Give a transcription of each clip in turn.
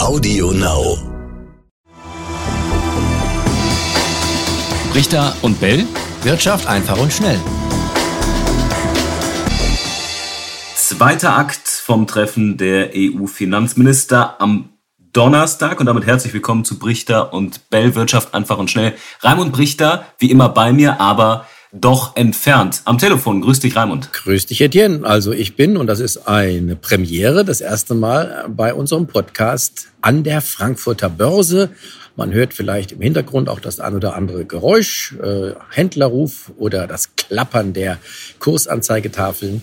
Audio Now. Richter und Bell. Wirtschaft einfach und schnell. Zweiter Akt vom Treffen der EU-Finanzminister am Donnerstag und damit herzlich willkommen zu Brichter und Bell Wirtschaft einfach und schnell. Raimund Brichter, wie immer bei mir, aber doch entfernt. Am Telefon. Grüß dich, Raimund. Grüß dich, Etienne. Also ich bin, und das ist eine Premiere, das erste Mal bei unserem Podcast an der Frankfurter Börse. Man hört vielleicht im Hintergrund auch das ein oder andere Geräusch, äh, Händlerruf oder das Klappern der Kursanzeigetafeln.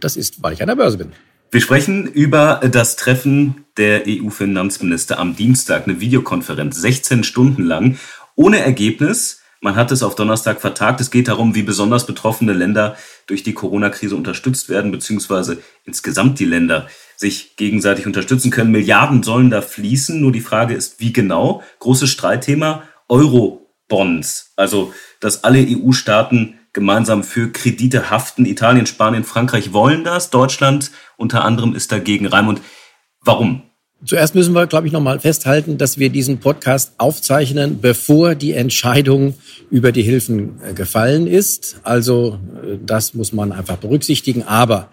Das ist, weil ich an der Börse bin. Wir sprechen über das Treffen der EU-Finanzminister am Dienstag, eine Videokonferenz, 16 Stunden lang, ohne Ergebnis. Man hat es auf Donnerstag vertagt. Es geht darum, wie besonders betroffene Länder durch die Corona-Krise unterstützt werden, beziehungsweise insgesamt die Länder sich gegenseitig unterstützen können. Milliarden sollen da fließen. Nur die Frage ist, wie genau? Großes Streitthema. Euro-Bonds. Also, dass alle EU-Staaten gemeinsam für Kredite haften. Italien, Spanien, Frankreich wollen das. Deutschland unter anderem ist dagegen. Raimund, warum? Zuerst müssen wir, glaube ich, nochmal festhalten, dass wir diesen Podcast aufzeichnen, bevor die Entscheidung über die Hilfen äh, gefallen ist. Also äh, das muss man einfach berücksichtigen. Aber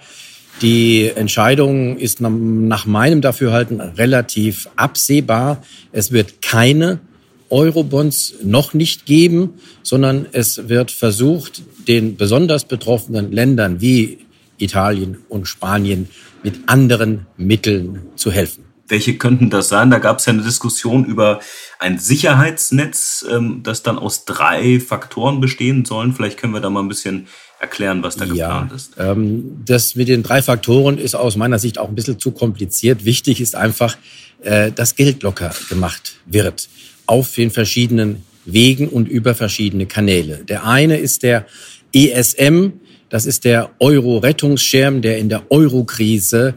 die Entscheidung ist nach meinem Dafürhalten relativ absehbar. Es wird keine Eurobonds noch nicht geben, sondern es wird versucht, den besonders betroffenen Ländern wie Italien und Spanien mit anderen Mitteln zu helfen. Welche könnten das sein? Da gab es ja eine Diskussion über ein Sicherheitsnetz, ähm, das dann aus drei Faktoren bestehen sollen. Vielleicht können wir da mal ein bisschen erklären, was da ja, geplant ist. Ähm, das mit den drei Faktoren ist aus meiner Sicht auch ein bisschen zu kompliziert. Wichtig ist einfach, äh, dass Geld locker gemacht wird auf den verschiedenen Wegen und über verschiedene Kanäle. Der eine ist der ESM, das ist der Euro-Rettungsschirm, der in der Euro-Krise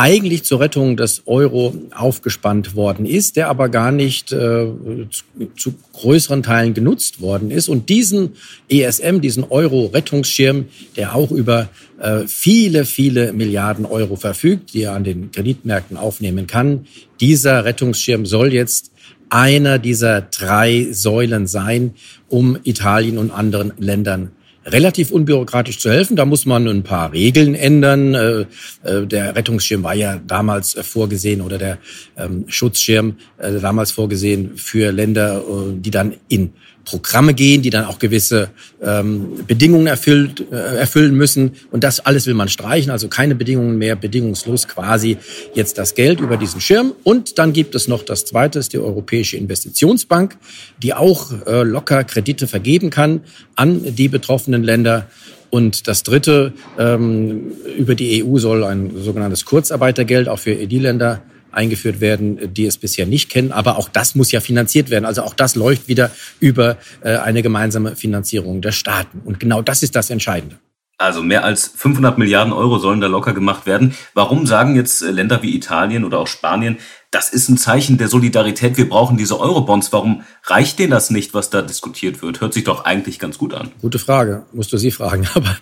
eigentlich zur Rettung des Euro aufgespannt worden ist, der aber gar nicht äh, zu, zu, größeren Teilen genutzt worden ist. Und diesen ESM, diesen Euro-Rettungsschirm, der auch über äh, viele, viele Milliarden Euro verfügt, die er an den Kreditmärkten aufnehmen kann, dieser Rettungsschirm soll jetzt einer dieser drei Säulen sein, um Italien und anderen Ländern relativ unbürokratisch zu helfen. Da muss man ein paar Regeln ändern. Äh, äh, der Rettungsschirm war ja damals vorgesehen oder der ähm, Schutzschirm äh, damals vorgesehen für Länder, die dann in Programme gehen, die dann auch gewisse ähm, Bedingungen erfüllt, äh, erfüllen müssen. Und das alles will man streichen, also keine Bedingungen mehr, bedingungslos quasi jetzt das Geld über diesen Schirm. Und dann gibt es noch das Zweite, ist die Europäische Investitionsbank, die auch äh, locker Kredite vergeben kann an die betroffenen Länder. Und das Dritte, ähm, über die EU soll ein sogenanntes Kurzarbeitergeld auch für ED-Länder eingeführt werden, die es bisher nicht kennen. Aber auch das muss ja finanziert werden. Also auch das läuft wieder über äh, eine gemeinsame Finanzierung der Staaten. Und genau das ist das Entscheidende. Also mehr als 500 Milliarden Euro sollen da locker gemacht werden. Warum sagen jetzt äh, Länder wie Italien oder auch Spanien, das ist ein Zeichen der Solidarität, wir brauchen diese Eurobonds. Warum reicht denen das nicht, was da diskutiert wird? Hört sich doch eigentlich ganz gut an. Gute Frage, musst du sie fragen. Aber,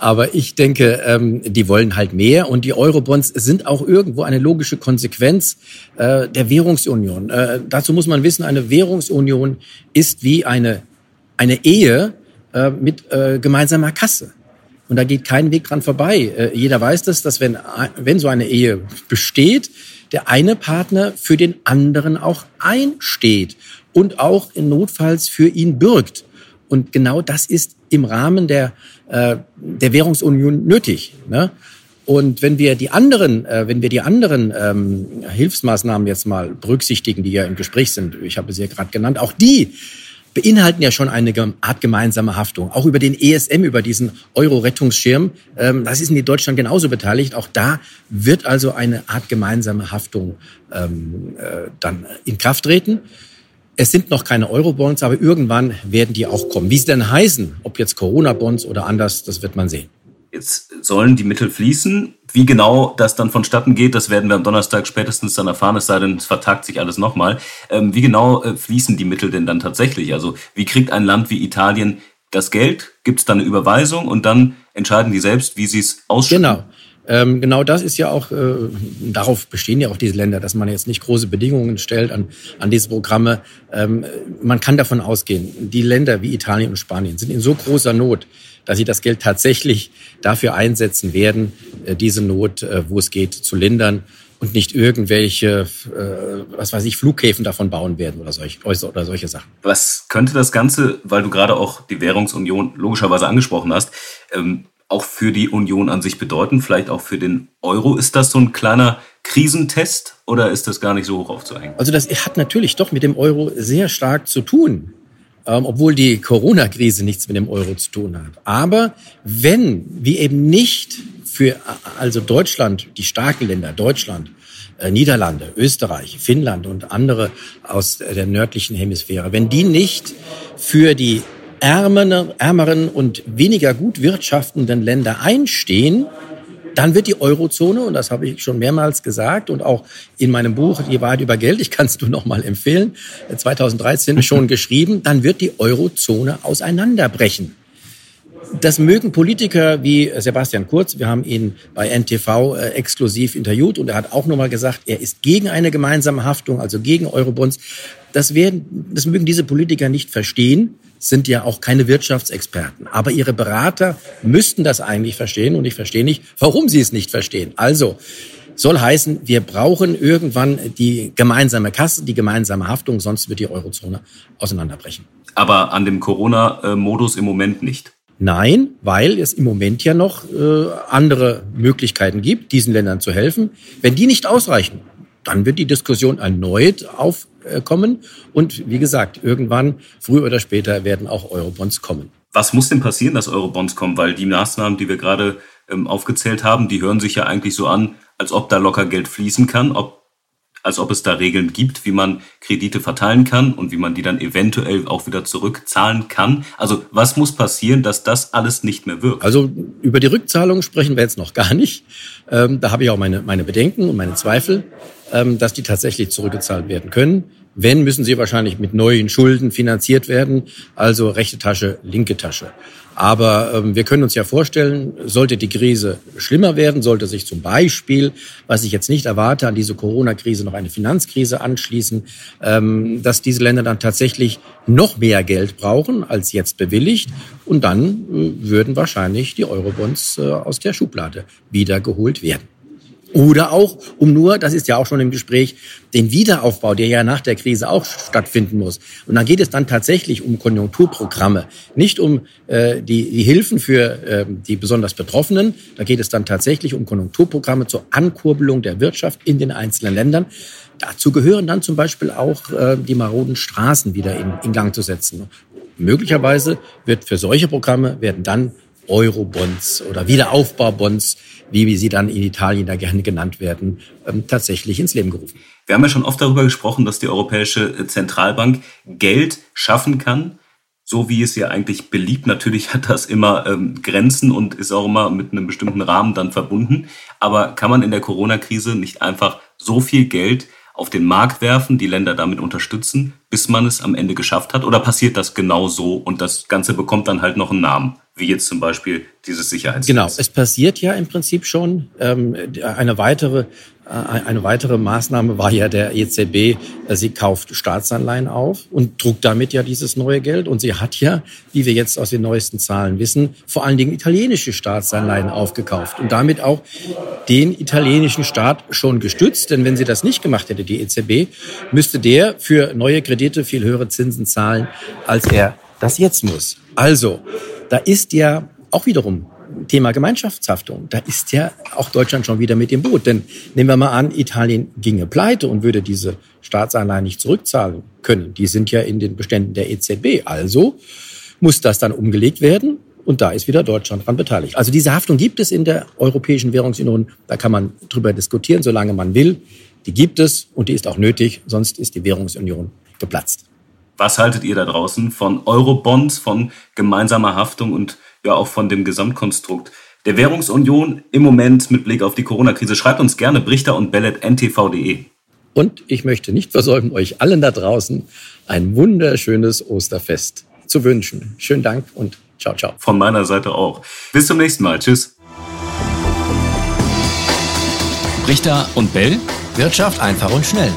aber ich denke, ähm, die wollen halt mehr und die Eurobonds sind auch irgendwo eine logische Konsequenz äh, der Währungsunion. Äh, dazu muss man wissen, eine Währungsunion ist wie eine, eine Ehe äh, mit äh, gemeinsamer Kasse. Und da geht kein Weg dran vorbei. Äh, jeder weiß das, dass wenn, wenn so eine Ehe besteht, der eine Partner für den anderen auch einsteht und auch in notfalls für ihn bürgt. Und genau das ist im Rahmen der, äh, der Währungsunion nötig. Ne? Und wenn wir die anderen, äh, wenn wir die anderen ähm, Hilfsmaßnahmen jetzt mal berücksichtigen, die ja im Gespräch sind, ich habe sie ja gerade genannt, auch die beinhalten ja schon eine Art gemeinsame Haftung. Auch über den ESM, über diesen Euro-Rettungsschirm, ähm, das ist in Deutschland genauso beteiligt. Auch da wird also eine Art gemeinsame Haftung ähm, äh, dann in Kraft treten. Es sind noch keine Euro-Bonds, aber irgendwann werden die auch kommen. Wie sie denn heißen, ob jetzt Corona-Bonds oder anders, das wird man sehen. Jetzt sollen die Mittel fließen. Wie genau das dann vonstatten geht, das werden wir am Donnerstag spätestens dann erfahren, es sei denn, es vertagt sich alles nochmal. Ähm, wie genau äh, fließen die Mittel denn dann tatsächlich? Also wie kriegt ein Land wie Italien das Geld? Gibt es dann eine Überweisung und dann entscheiden die selbst, wie sie es ausschütten? Genau. Ähm, genau das ist ja auch, äh, darauf bestehen ja auch diese Länder, dass man jetzt nicht große Bedingungen stellt an, an diese Programme. Ähm, man kann davon ausgehen, die Länder wie Italien und Spanien sind in so großer Not, dass sie das Geld tatsächlich dafür einsetzen werden, äh, diese Not, äh, wo es geht, zu lindern und nicht irgendwelche, äh, was weiß ich, Flughäfen davon bauen werden oder, solch, oder solche Sachen. Was könnte das Ganze, weil du gerade auch die Währungsunion logischerweise angesprochen hast, ähm, auch für die Union an sich bedeuten? Vielleicht auch für den Euro? Ist das so ein kleiner Krisentest oder ist das gar nicht so hoch aufzuhängen? Also das hat natürlich doch mit dem Euro sehr stark zu tun. Ähm, obwohl die Corona-Krise nichts mit dem Euro zu tun hat. Aber wenn wir eben nicht für also Deutschland, die starken Länder, Deutschland, äh, Niederlande, Österreich, Finnland und andere aus der nördlichen Hemisphäre, wenn die nicht für die ärmeren, ärmeren und weniger gut wirtschaftenden Länder einstehen, dann wird die Eurozone, und das habe ich schon mehrmals gesagt und auch in meinem Buch Die Wahrheit über Geld, ich kann es nur noch mal empfehlen, 2013 schon geschrieben, dann wird die Eurozone auseinanderbrechen. Das mögen Politiker wie Sebastian Kurz, wir haben ihn bei NTV äh, exklusiv interviewt und er hat auch nochmal gesagt, er ist gegen eine gemeinsame Haftung, also gegen Eurobonds. Das, werden, das mögen diese Politiker nicht verstehen, sind ja auch keine Wirtschaftsexperten. Aber ihre Berater müssten das eigentlich verstehen und ich verstehe nicht, warum sie es nicht verstehen. Also, soll heißen, wir brauchen irgendwann die gemeinsame Kasse, die gemeinsame Haftung, sonst wird die Eurozone auseinanderbrechen. Aber an dem Corona-Modus im Moment nicht. Nein, weil es im Moment ja noch äh, andere Möglichkeiten gibt, diesen Ländern zu helfen. Wenn die nicht ausreichen, dann wird die Diskussion erneut aufkommen. Und wie gesagt, irgendwann, früher oder später, werden auch Eurobonds kommen. Was muss denn passieren, dass Eurobonds kommen? Weil die Maßnahmen, die wir gerade ähm, aufgezählt haben, die hören sich ja eigentlich so an, als ob da locker Geld fließen kann, ob als ob es da Regeln gibt, wie man Kredite verteilen kann und wie man die dann eventuell auch wieder zurückzahlen kann. Also was muss passieren, dass das alles nicht mehr wirkt? Also über die Rückzahlung sprechen wir jetzt noch gar nicht. Ähm, da habe ich auch meine, meine Bedenken und meine Zweifel, ähm, dass die tatsächlich zurückgezahlt werden können. Wenn, müssen sie wahrscheinlich mit neuen Schulden finanziert werden, also rechte Tasche, linke Tasche. Aber ähm, wir können uns ja vorstellen, sollte die Krise schlimmer werden, sollte sich zum Beispiel, was ich jetzt nicht erwarte, an diese Corona-Krise noch eine Finanzkrise anschließen, ähm, dass diese Länder dann tatsächlich noch mehr Geld brauchen als jetzt bewilligt. Und dann äh, würden wahrscheinlich die Eurobonds äh, aus der Schublade wiedergeholt werden. Oder auch, um nur, das ist ja auch schon im Gespräch, den Wiederaufbau, der ja nach der Krise auch stattfinden muss. Und dann geht es dann tatsächlich um Konjunkturprogramme, nicht um äh, die, die Hilfen für äh, die besonders Betroffenen. Da geht es dann tatsächlich um Konjunkturprogramme zur Ankurbelung der Wirtschaft in den einzelnen Ländern. Dazu gehören dann zum Beispiel auch äh, die maroden Straßen wieder in, in Gang zu setzen. Möglicherweise wird für solche Programme werden dann Eurobonds oder Wiederaufbaubonds, wie sie dann in Italien da gerne genannt werden, ähm, tatsächlich ins Leben gerufen. Wir haben ja schon oft darüber gesprochen, dass die Europäische Zentralbank Geld schaffen kann, so wie es ja eigentlich beliebt. Natürlich hat das immer ähm, Grenzen und ist auch immer mit einem bestimmten Rahmen dann verbunden. Aber kann man in der Corona-Krise nicht einfach so viel Geld auf den Markt werfen, die Länder damit unterstützen, bis man es am Ende geschafft hat? Oder passiert das genau so und das Ganze bekommt dann halt noch einen Namen? Wie jetzt zum Beispiel dieses Sicherheitsnetz. Genau, es passiert ja im Prinzip schon. Ähm, eine weitere äh, eine weitere Maßnahme war ja der EZB, äh, sie kauft Staatsanleihen auf und druckt damit ja dieses neue Geld. Und sie hat ja, wie wir jetzt aus den neuesten Zahlen wissen, vor allen Dingen italienische Staatsanleihen aufgekauft und damit auch den italienischen Staat schon gestützt. Denn wenn sie das nicht gemacht hätte, die EZB, müsste der für neue Kredite viel höhere Zinsen zahlen, als er das jetzt muss. Also, da ist ja auch wiederum Thema Gemeinschaftshaftung. Da ist ja auch Deutschland schon wieder mit im Boot. Denn nehmen wir mal an, Italien ginge pleite und würde diese Staatsanleihen nicht zurückzahlen können. Die sind ja in den Beständen der EZB. Also muss das dann umgelegt werden. Und da ist wieder Deutschland dran beteiligt. Also diese Haftung gibt es in der Europäischen Währungsunion. Da kann man drüber diskutieren, solange man will. Die gibt es und die ist auch nötig. Sonst ist die Währungsunion geplatzt. Was haltet ihr da draußen von Eurobonds, von gemeinsamer Haftung und ja auch von dem Gesamtkonstrukt der Währungsunion im Moment mit Blick auf die Corona-Krise? Schreibt uns gerne Brichter und Bellet ntv.de. Und ich möchte nicht versäumen, euch allen da draußen ein wunderschönes Osterfest zu wünschen. Schönen Dank und ciao, ciao. Von meiner Seite auch. Bis zum nächsten Mal. Tschüss. Richter und Bell. Wirtschaft einfach und schnell.